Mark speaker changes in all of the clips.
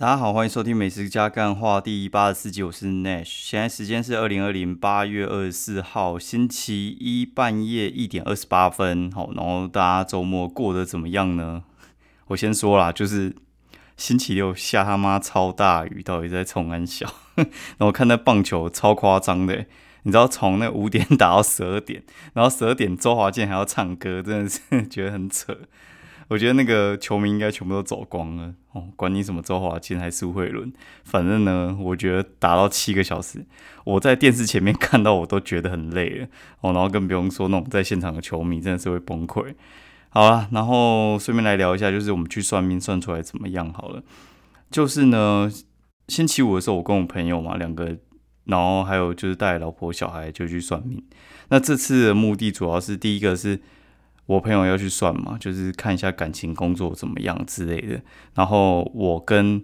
Speaker 1: 大家好，欢迎收听《美食加干话》第八十四集，我是 Nash。现在时间是二零二零八月二十四号星期一半夜一点二十八分。好，然后大家周末过得怎么样呢？我先说啦，就是星期六下他妈超大雨，到底在冲安小。然后看那棒球超夸张的，你知道从那五点打到十二点，然后十二点周华健还要唱歌，真的是觉得很扯。我觉得那个球迷应该全部都走光了哦，管你什么周华健还是苏慧伦，反正呢，我觉得打到七个小时，我在电视前面看到我都觉得很累了哦，然后更不用说那种在现场的球迷真的是会崩溃。好了，然后顺便来聊一下，就是我们去算命算出来怎么样？好了，就是呢，星期五的时候我跟我朋友嘛两个，然后还有就是带老婆小孩就去算命。那这次的目的主要是第一个是。我朋友要去算嘛，就是看一下感情、工作怎么样之类的。然后我跟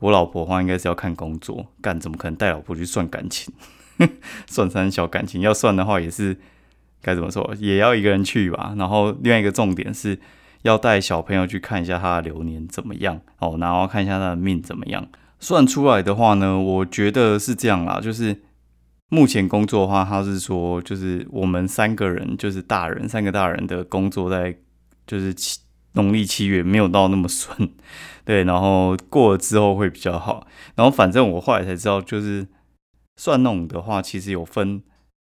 Speaker 1: 我老婆的话，应该是要看工作，干怎么可能带老婆去算感情？算三小感情要算的话，也是该怎么说，也要一个人去吧。然后另外一个重点是要带小朋友去看一下他的流年怎么样哦，然后看一下他的命怎么样。算出来的话呢，我觉得是这样啦，就是。目前工作的话，他是说，就是我们三个人，就是大人，三个大人的工作在，就是七农历七月没有到那么顺，对，然后过了之后会比较好。然后反正我后来才知道，就是算弄的话，其实有分，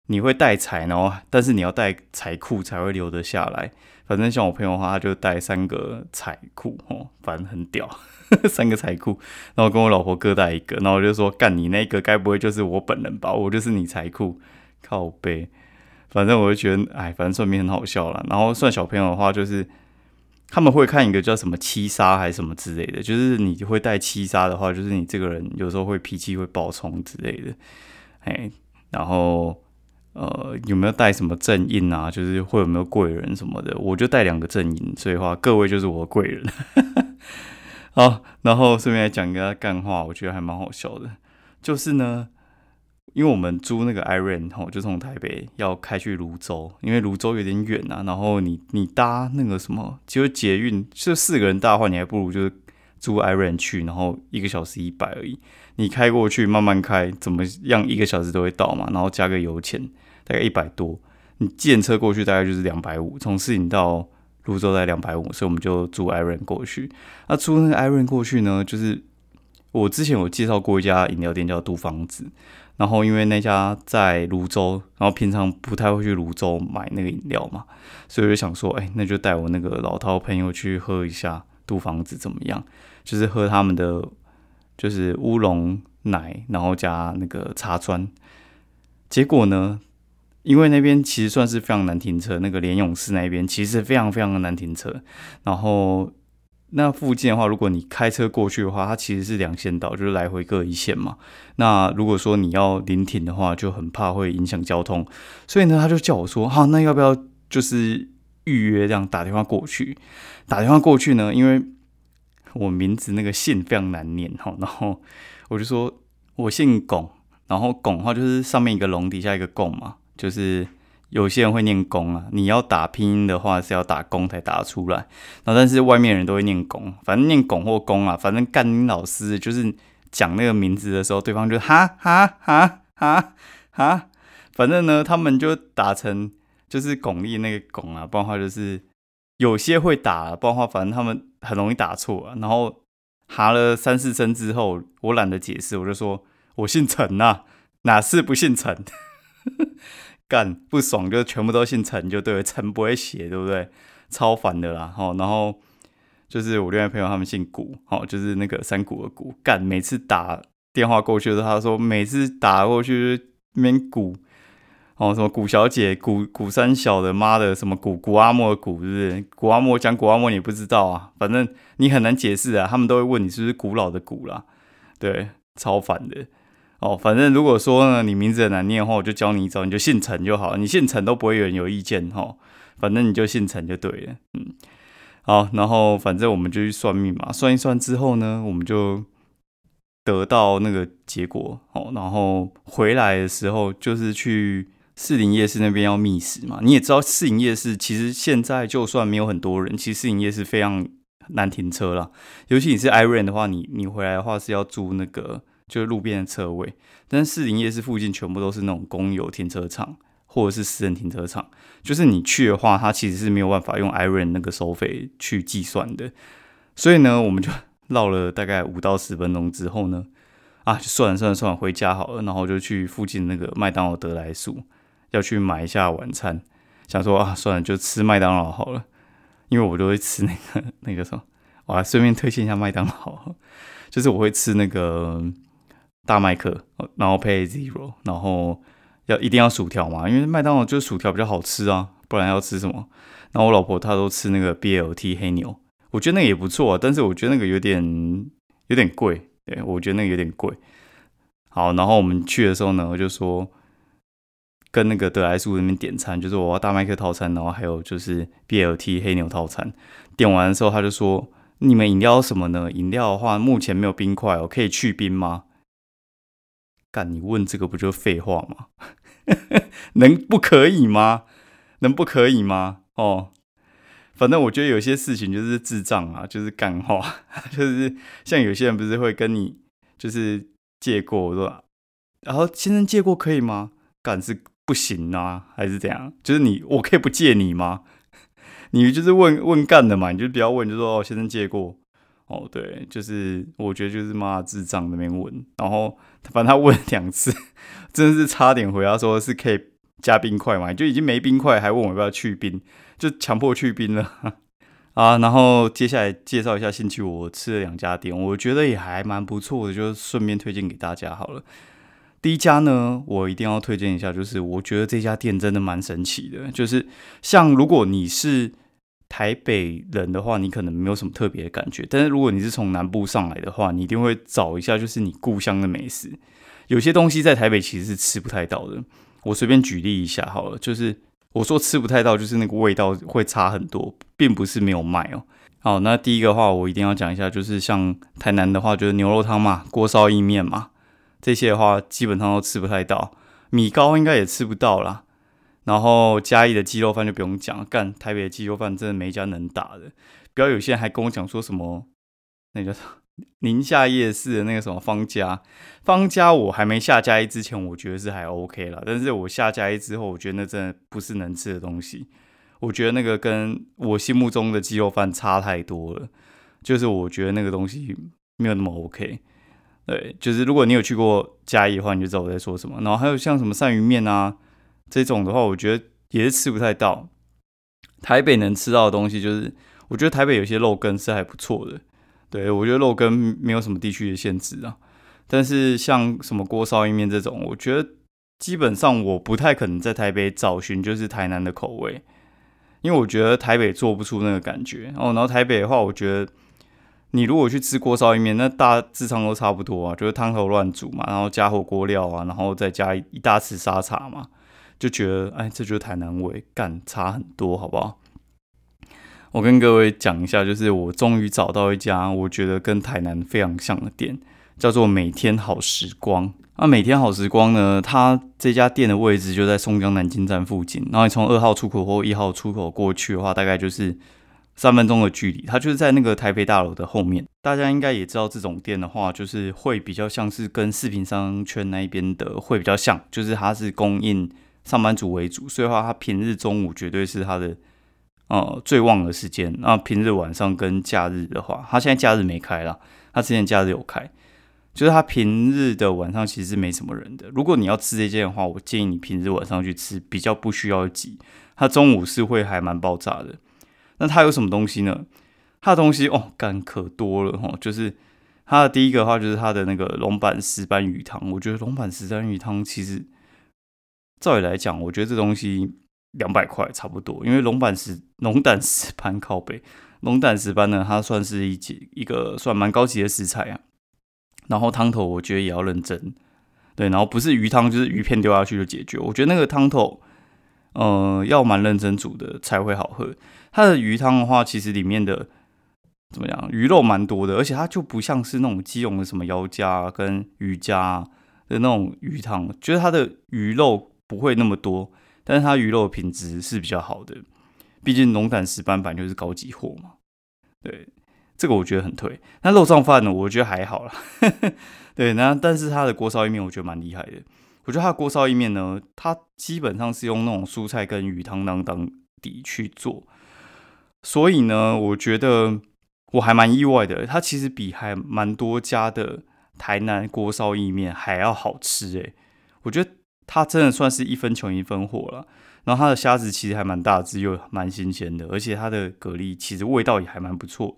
Speaker 1: 你会带财，然后但是你要带财库才会留得下来。反正像我朋友的话，他就带三个财库，哦，反正很屌。三个财库，然后跟我老婆各带一个，然后我就说干你那个该不会就是我本人吧？我就是你财库，靠背。反正我就觉得，哎，反正算命很好笑了。然后算小朋友的话，就是他们会看一个叫什么七杀还是什么之类的，就是你会带七杀的话，就是你这个人有时候会脾气会暴冲之类的。哎，然后呃有没有带什么正印啊？就是会有没有贵人什么的？我就带两个正印，所以话各位就是我的贵人。好，然后顺便来讲一个干话，我觉得还蛮好笑的。就是呢，因为我们租那个 Iron 吼，就从台北要开去泸州，因为泸州有点远啊。然后你你搭那个什么，其实捷运就四个人搭的话，你还不如就是租 Iron 去，然后一个小时一百而已。你开过去慢慢开，怎么样一个小时都会到嘛。然后加个油钱，大概一百多。你建车过去大概就是两百五，从市营到。泸州在两百五，所以我们就租 Iron 过去。那租那个 Iron 过去呢，就是我之前有介绍过一家饮料店叫杜房子，然后因为那家在泸州，然后平常不太会去泸州买那个饮料嘛，所以我就想说，哎，那就带我那个老饕朋友去喝一下杜房子怎么样？就是喝他们的就是乌龙奶，然后加那个茶砖。结果呢？因为那边其实算是非常难停车，那个连勇寺那边其实非常非常的难停车。然后那附近的话，如果你开车过去的话，它其实是两线道，就是来回各一线嘛。那如果说你要临停的话，就很怕会影响交通。所以呢，他就叫我说：“好，那要不要就是预约这样打电话过去？打电话过去呢，因为我名字那个姓非常难念哈。然后我就说我姓巩，然后巩的话就是上面一个龙，底下一个贡嘛。”就是有些人会念公啊，你要打拼音的话是要打公才打出来。然后但是外面人都会念公，反正念公或公啊，反正干音老师就是讲那个名字的时候，对方就 哈哈哈哈哈，反正呢他们就打 成就是巩俐那个巩啊，不然话就是有些会打，不然话反正他们很容易打错啊。然后哈了三四声之后，我懒得解释，我就说我姓陈呐，哪是不姓陈？干不爽就全部都姓陈就对了，陈不会写对不对？超烦的啦。好，然后就是我另外朋友他们姓古，好，就是那个山谷的谷。干每次打电话过去的时候，他说每次打过去面古，哦什么古小姐、古古三小的妈的什么古古阿莫的古，是不是？古阿莫讲古阿莫你不知道啊？反正你很难解释啊，他们都会问你是不是古老的古啦。对，超烦的。哦，反正如果说呢，你名字很难念的话，我就教你一招，你就姓陈就好了。你姓陈都不会有人有意见哈，反正你就姓陈就对了。嗯，好，然后反正我们就去算命嘛，算一算之后呢，我们就得到那个结果。哦，然后回来的时候就是去士林夜市那边要觅食嘛。你也知道士林夜市其实现在就算没有很多人，其实士林夜市非常难停车了。尤其你是 Iron 的话，你你回来的话是要租那个就是路边的车位，但是士林夜市附近全部都是那种公有停车场或者是私人停车场，就是你去的话，它其实是没有办法用 Iron 那个收费去计算的。所以呢，我们就 绕了大概五到十分钟之后呢，啊，算了算了算了，回家好了，然后就去附近那个麦当劳德莱素要去买一下晚餐。想说啊，算了，就吃麦当劳好了，因为我都会吃那个 那个什么，我还顺便推荐一下麦当劳，就是我会吃那个大麦克，然后配 zero，然后要一定要薯条嘛，因为麦当劳就薯条比较好吃啊，不然要吃什么？然后我老婆她都吃那个 BLT 黑牛，我觉得那个也不错，但是我觉得那个有点有点贵，对我觉得那个有点贵。好，然后我们去的时候呢，我就说。跟那个德莱素那边点餐，就是我要大麦克套餐，然后还有就是 BLT 黑牛套餐。点完的时候，他就说：“你们饮料什么呢？饮料的话，目前没有冰块哦，可以去冰吗？”干，你问这个不就废话吗？能不可以吗？能不可以吗？哦，反正我觉得有些事情就是智障啊，就是干话，就是像有些人不是会跟你就是借过，说，然后先生借过可以吗？干是。不行啊，还是怎样？就是你，我可以不借你吗？你就是问问干的嘛，你就不要问，就说哦，先生借过哦，对，就是我觉得就是妈智障那边问，然后反正他问两次，真的是差点回答说是可以加冰块嘛，就已经没冰块，还问我要不要去冰，就强迫去冰了 啊。然后接下来介绍一下兴趣，我吃了两家店，我觉得也还蛮不错的，就顺便推荐给大家好了。第一家呢，我一定要推荐一下，就是我觉得这家店真的蛮神奇的。就是像如果你是台北人的话，你可能没有什么特别的感觉；但是如果你是从南部上来的话，你一定会找一下，就是你故乡的美食。有些东西在台北其实是吃不太到的。我随便举例一下好了，就是我说吃不太到，就是那个味道会差很多，并不是没有卖哦。好，那第一个话我一定要讲一下，就是像台南的话，就是牛肉汤嘛，锅烧意面嘛。这些的话基本上都吃不太到，米糕应该也吃不到啦。然后嘉义的鸡肉饭就不用讲，干台北的鸡肉饭真的没一家能打的。不要有些人还跟我讲说什么那叫个 宁夏夜市的那个什么方家，方家我还没下嘉义之前，我觉得是还 OK 了。但是我下嘉义之后，我觉得那真的不是能吃的东西。我觉得那个跟我心目中的鸡肉饭差太多了，就是我觉得那个东西没有那么 OK。对，就是如果你有去过嘉义的话，你就知道我在说什么。然后还有像什么鳝鱼面啊这种的话，我觉得也是吃不太到。台北能吃到的东西，就是我觉得台北有些肉羹是还不错的。对我觉得肉羹没有什么地区的限制啊。但是像什么锅烧意面这种，我觉得基本上我不太可能在台北找寻就是台南的口味，因为我觉得台北做不出那个感觉。哦，然后台北的话，我觉得。你如果去吃锅烧意面，那大致上都差不多啊，就是汤头乱煮嘛，然后加火锅料啊，然后再加一大匙沙茶嘛，就觉得哎，这就是台南味，干差很多，好不好？我跟各位讲一下，就是我终于找到一家我觉得跟台南非常像的店，叫做每天好时光。那每天好时光呢，它这家店的位置就在松江南京站附近，然后你从二号出口或一号出口过去的话，大概就是。三分钟的距离，它就是在那个台北大楼的后面。大家应该也知道，这种店的话，就是会比较像是跟视频商圈那一边的会比较像，就是它是供应上班族为主，所以的话他平日中午绝对是他的呃最旺的时间。那平日晚上跟假日的话，他现在假日没开了，他之前假日有开，就是他平日的晚上其实没什么人的。如果你要吃这件的话，我建议你平日晚上去吃，比较不需要挤。他中午是会还蛮爆炸的。那它有什么东西呢？它的东西哦，干可多了哈。就是它的第一个的话，就是它的那个龙板石斑鱼汤。我觉得龙板石斑鱼汤其实，照理来讲，我觉得这东西两百块差不多。因为龙板石龙胆石斑靠背，龙胆石斑呢，它算是一级一个算蛮高级的食材啊。然后汤头我觉得也要认真，对，然后不是鱼汤就是鱼片丢下去就解决。我觉得那个汤头。呃，要蛮认真煮的才会好喝。它的鱼汤的话，其实里面的怎么样，鱼肉蛮多的，而且它就不像是那种基隆的什么腰夹跟鱼夹的那种鱼汤，觉得它的鱼肉不会那么多，但是它鱼肉品质是比较好的。毕竟龙胆石斑板就是高级货嘛。对，这个我觉得很推。那肉燥饭呢，我觉得还好啦。对，那但是它的锅烧意面我觉得蛮厉害的。我觉得它的锅烧意面呢，它基本上是用那种蔬菜跟鱼汤当当底去做，所以呢，我觉得我还蛮意外的。它其实比还蛮多家的台南锅烧意面还要好吃诶。我觉得它真的算是一分穷一分货了。然后它的虾子其实还蛮大只，又蛮新鲜的，而且它的蛤蜊其实味道也还蛮不错。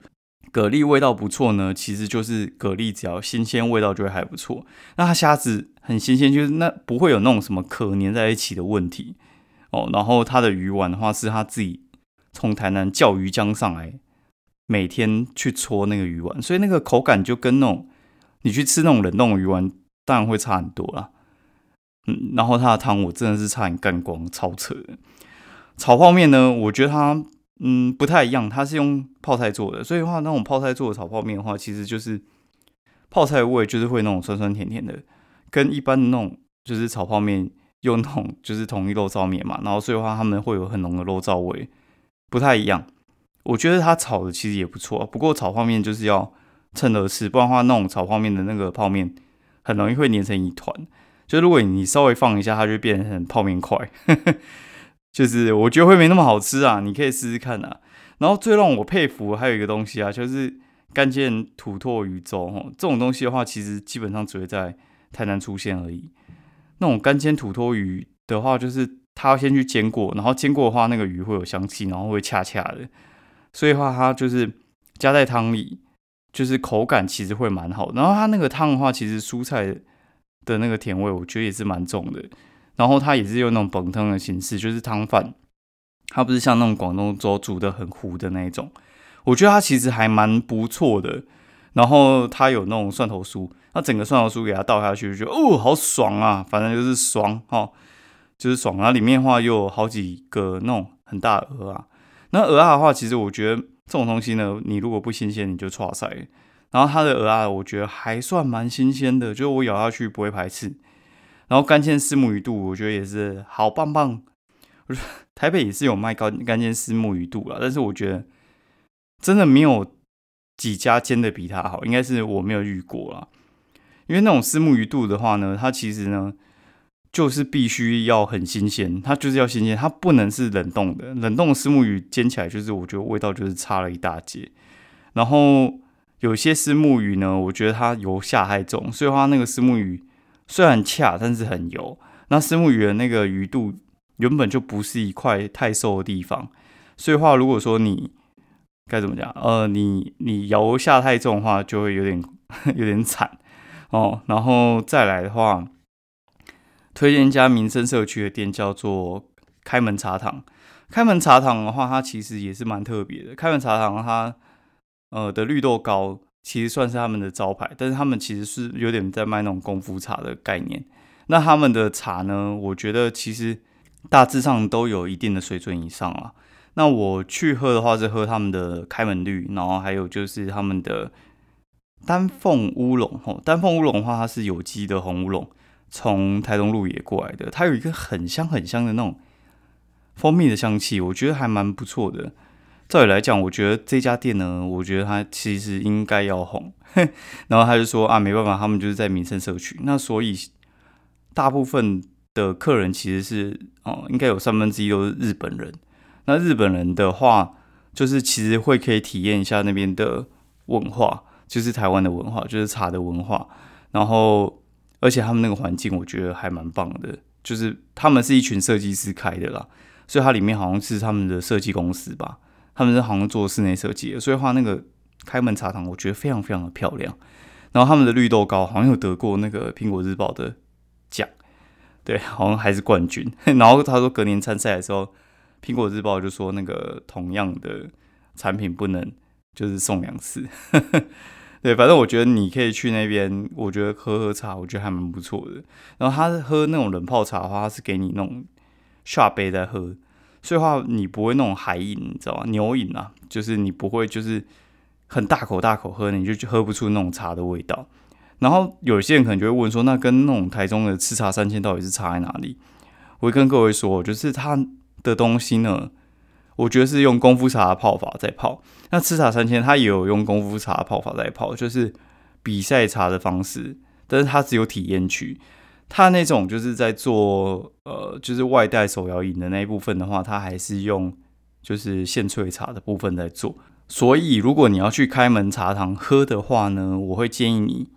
Speaker 1: 蛤蜊味道不错呢，其实就是蛤蜊只要新鲜，味道就会还不错。那它虾子很新鲜，就是那不会有那种什么壳粘在一起的问题哦。然后它的鱼丸的话，是他自己从台南叫鱼浆上来，每天去搓那个鱼丸，所以那个口感就跟那种你去吃那种冷冻鱼丸，当然会差很多啦。然后它的汤我真的是差点干光，超扯。炒泡面呢，我觉得它嗯不太一样，它是用泡菜做的，所以的话那种泡菜做的炒泡面的话，其实就是泡菜味就是会那种酸酸甜甜的，跟一般的那种就是炒泡面用那种就是统一肉燥面嘛，然后所以的话他们会有很浓的肉燥味，不太一样。我觉得它炒的其实也不错，不过炒泡面就是要趁热吃，不然话那种炒泡面的那个泡面很容易会粘成一团。就如果你稍微放一下，它就变成泡面块，就是我觉得会没那么好吃啊。你可以试试看啊。然后最让我佩服还有一个东西啊，就是干煎土托鱼粥哦。这种东西的话，其实基本上只会在台南出现而已。那种干煎土托鱼的话，就是它先去煎过，然后煎过的话，那个鱼会有香气，然后会恰恰的。所以的话，它就是加在汤里，就是口感其实会蛮好。然后它那个汤的话，其实蔬菜。的那个甜味，我觉得也是蛮重的。然后它也是用那种本汤的形式，就是汤饭，它不是像那种广东粥煮的很糊的那一种。我觉得它其实还蛮不错的。然后它有那种蒜头酥，那整个蒜头酥给它倒下去，就觉得哦，好爽啊！反正就是爽哈，就是爽。然后里面的话又有好几个那种很大的鹅啊。那鹅啊的话，其实我觉得这种东西呢，你如果不新鲜，你就错塞。然后它的鹅啊，我觉得还算蛮新鲜的，就我咬下去不会排斥。然后干煎丝木鱼肚，我觉得也是好棒棒。台北也是有卖干干煎丝木鱼肚啊，但是我觉得真的没有几家煎的比它好，应该是我没有遇过啦。因为那种丝木鱼肚的话呢，它其实呢就是必须要很新鲜，它就是要新鲜，它不能是冷冻的。冷冻的丝木鱼煎起来就是我觉得味道就是差了一大截。然后。有些丝木鱼呢，我觉得它油下太重，所以话那个丝木鱼虽然恰，但是很油。那丝木鱼的那个鱼肚原本就不是一块太瘦的地方，所以话如果说你该怎么讲，呃，你你油下太重的话，就会有点 有点惨哦。然后再来的话，推荐一家民生社区的店，叫做开门茶堂。开门茶堂的话，它其实也是蛮特别的。开门茶堂它。呃的绿豆糕其实算是他们的招牌，但是他们其实是有点在卖那种功夫茶的概念。那他们的茶呢，我觉得其实大致上都有一定的水准以上啊。那我去喝的话是喝他们的开门绿，然后还有就是他们的丹凤乌龙。吼，丹凤乌龙的话，它是有机的红乌龙，从台东路野过来的，它有一个很香很香的那种蜂蜜的香气，我觉得还蛮不错的。照理来讲，我觉得这家店呢，我觉得它其实应该要红。然后他就说啊，没办法，他们就是在民生社区，那所以大部分的客人其实是哦，应该有三分之一都是日本人。那日本人的话，就是其实会可以体验一下那边的文化，就是台湾的文化，就是茶的文化。然后，而且他们那个环境，我觉得还蛮棒的，就是他们是一群设计师开的啦，所以它里面好像是他们的设计公司吧。他们是好像做室内设计的，所以话那个开门茶堂，我觉得非常非常的漂亮。然后他们的绿豆糕好像有得过那个苹果日报的奖，对，好像还是冠军。然后他说隔年参赛的时候，苹果日报就说那个同样的产品不能就是送两次。对，反正我觉得你可以去那边，我觉得喝喝茶，我觉得还蛮不错的。然后他喝那种冷泡茶的话，他是给你弄下杯在喝。所以话，你不会那种海饮，你知道吗？牛饮啊，就是你不会就是很大口大口喝，你就喝不出那种茶的味道。然后有些人可能就会问说，那跟那种台中的吃茶三千到底是差在哪里？我会跟各位说，就是它的东西呢，我觉得是用功夫茶泡法在泡。那吃茶三千它也有用功夫茶泡法在泡，就是比赛茶的方式，但是它只有体验区。他那种就是在做呃，就是外带手摇饮的那一部分的话，它还是用就是现萃茶的部分在做。所以如果你要去开门茶堂喝的话呢，我会建议你，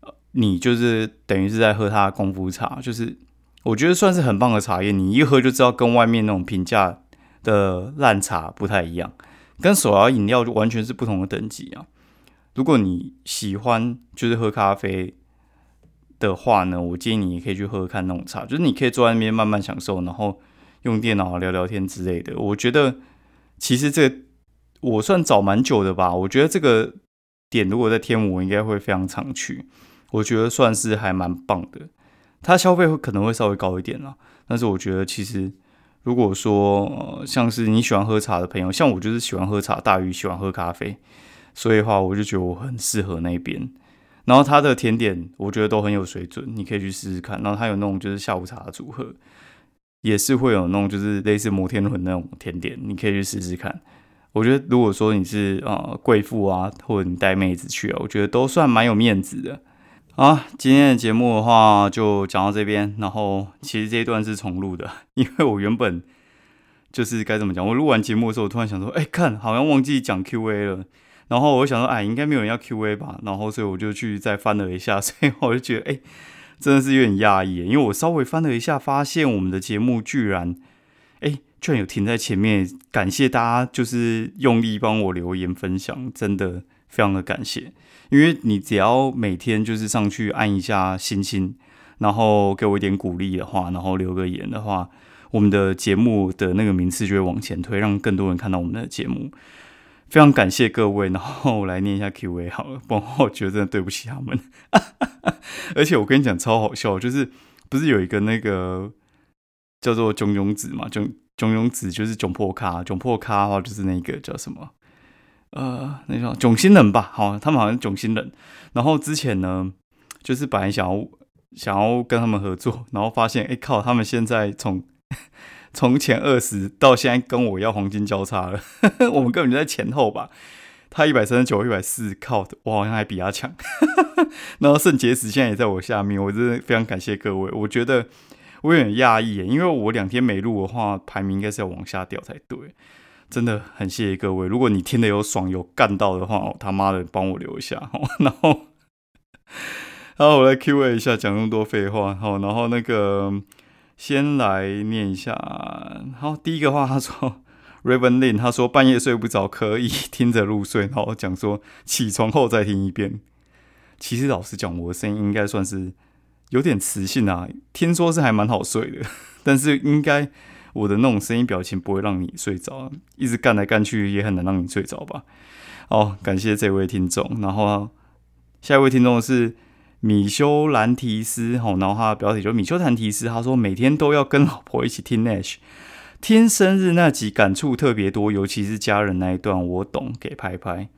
Speaker 1: 呃你就是等于是在喝他的功夫茶，就是我觉得算是很棒的茶叶。你一喝就知道跟外面那种平价的烂茶不太一样，跟手摇饮料就完全是不同的等级啊。如果你喜欢就是喝咖啡。的话呢，我建议你也可以去喝喝看那种茶，就是你可以坐在那边慢慢享受，然后用电脑聊聊天之类的。我觉得其实这我算找蛮久的吧。我觉得这个点如果在天母，应该会非常常去。我觉得算是还蛮棒的。它消费会可能会稍微高一点啦，但是我觉得其实如果说呃像是你喜欢喝茶的朋友，像我就是喜欢喝茶大于喜欢喝咖啡，所以的话我就觉得我很适合那边。然后它的甜点我觉得都很有水准，你可以去试试看。然后它有那种就是下午茶的组合，也是会有那种就是类似摩天轮那种甜点，你可以去试试看。我觉得如果说你是呃贵妇啊，或者你带妹子去啊，我觉得都算蛮有面子的。好，今天的节目的话就讲到这边。然后其实这一段是重录的，因为我原本就是该怎么讲，我录完节目的时候，我突然想说，哎，看好像忘记讲 Q&A 了。然后我想说，哎，应该没有人要 Q&A 吧？然后所以我就去再翻了一下，所以我就觉得，哎，真的是有点讶异，因为我稍微翻了一下，发现我们的节目居然，哎，居然有停在前面。感谢大家，就是用力帮我留言分享，真的非常的感谢。因为你只要每天就是上去按一下星星，然后给我一点鼓励的话，然后留个言的话，我们的节目的那个名次就会往前推，让更多人看到我们的节目。非常感谢各位，然后我来念一下 Q&A 好了，不然我觉得真的对不起他们。而且我跟你讲超好笑，就是不是有一个那个叫做囧囧子嘛？囧囧囧子就是囧破咖，囧破咖的话就是那个叫什么？呃，那叫囧星人吧？好，他们好像囧星人。然后之前呢，就是本来想要想要跟他们合作，然后发现哎靠，他们现在从从前二十到现在跟我要黄金交叉了，我们根本就在前后吧。他一百三十九，一百四，靠，我好像还比他强。然后肾结石现在也在我下面，我真的非常感谢各位。我觉得我有点讶异，因为我两天没录的话，排名应该是要往下掉才对。真的很谢谢各位，如果你听的有爽有干到的话，他妈的帮我留一下。然后，然后我来 Q A 一下，讲那么多废话。好，然后那个。先来念一下，好，第一个话，他说 Raven Lin，他说半夜睡不着，可以听着入睡，然后讲说起床后再听一遍。其实老实讲，我的声音应该算是有点磁性啊，听说是还蛮好睡的，但是应该我的那种声音表情不会让你睡着，一直干来干去也很难让你睡着吧。好，感谢这位听众，然后下一位听众是。米修兰提斯，吼，然后他的标题就米修兰提斯，他说每天都要跟老婆一起听 Nash，听生日那集感触特别多，尤其是家人那一段，我懂，给拍拍。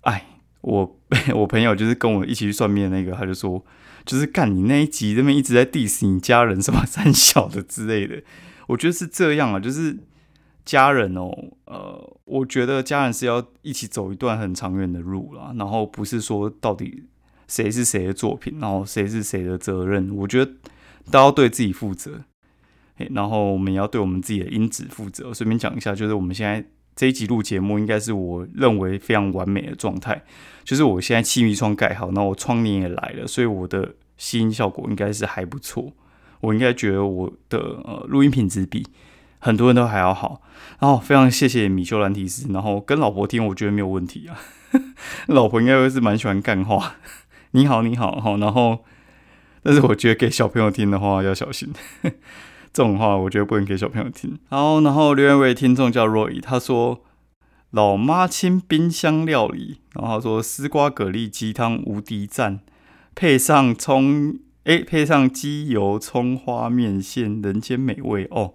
Speaker 1: 哎，我 我朋友就是跟我一起去算命那个，他就说，就是干你那一集，这边一直在 diss 你家人什么三小的之类的，我觉得是这样啊，就是家人哦，呃，我觉得家人是要一起走一段很长远的路啦，然后不是说到底。谁是谁的作品，然后谁是谁的责任？我觉得都要对自己负责，然后我们也要对我们自己的音质负责。顺便讲一下，就是我们现在这一集录节目，应该是我认为非常完美的状态。就是我现在气密窗盖好，那我窗帘也来了，所以我的吸音效果应该是还不错。我应该觉得我的呃录音品质比很多人都还要好。然后非常谢谢米修兰提斯，然后跟老婆听，我觉得没有问题啊。老婆应该会是蛮喜欢干话。你好，你好，哈，然后，但是我觉得给小朋友听的话要小心，这种话我觉得不能给小朋友听。好，然后另外一位听众叫 Roy，他说老妈亲冰箱料理，然后他说丝瓜蛤蜊鸡汤无敌赞，配上葱，哎，配上鸡油葱花面线，人间美味哦。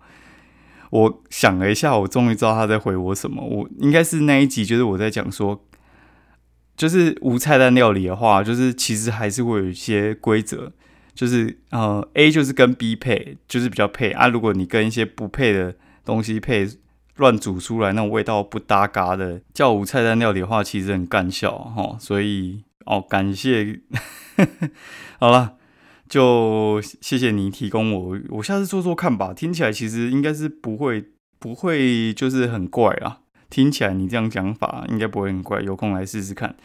Speaker 1: 我想了一下，我终于知道他在回我什么，我应该是那一集，就是我在讲说。就是无菜单料理的话，就是其实还是会有一些规则，就是呃，A 就是跟 B 配，就是比较配啊。如果你跟一些不配的东西配，乱煮出来那种味道不搭嘎的叫无菜单料理的话，其实很干笑哈。所以哦，感谢，好了，就谢谢你提供我，我下次做做看吧。听起来其实应该是不会不会就是很怪啊。听起来你这样讲法应该不会很怪，有空来试试看。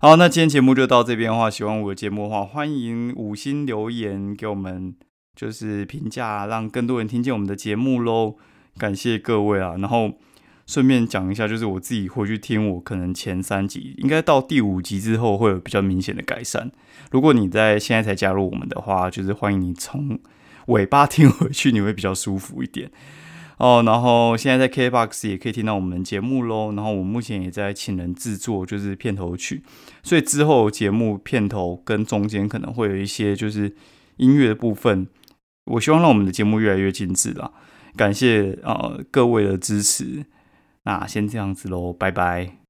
Speaker 1: 好，那今天节目就到这边的话，喜欢我的节目的话，欢迎五星留言给我们，就是评价，让更多人听见我们的节目喽。感谢各位啊，然后顺便讲一下，就是我自己回去听，我可能前三集，应该到第五集之后会有比较明显的改善。如果你在现在才加入我们的话，就是欢迎你从尾巴听回去，你会比较舒服一点哦。然后现在在 KBox 也可以听到我们节目喽。然后我目前也在请人制作，就是片头曲，所以之后节目片头跟中间可能会有一些就是音乐的部分。我希望让我们的节目越来越精致啦。感谢呃各位的支持，那先这样子喽，拜拜。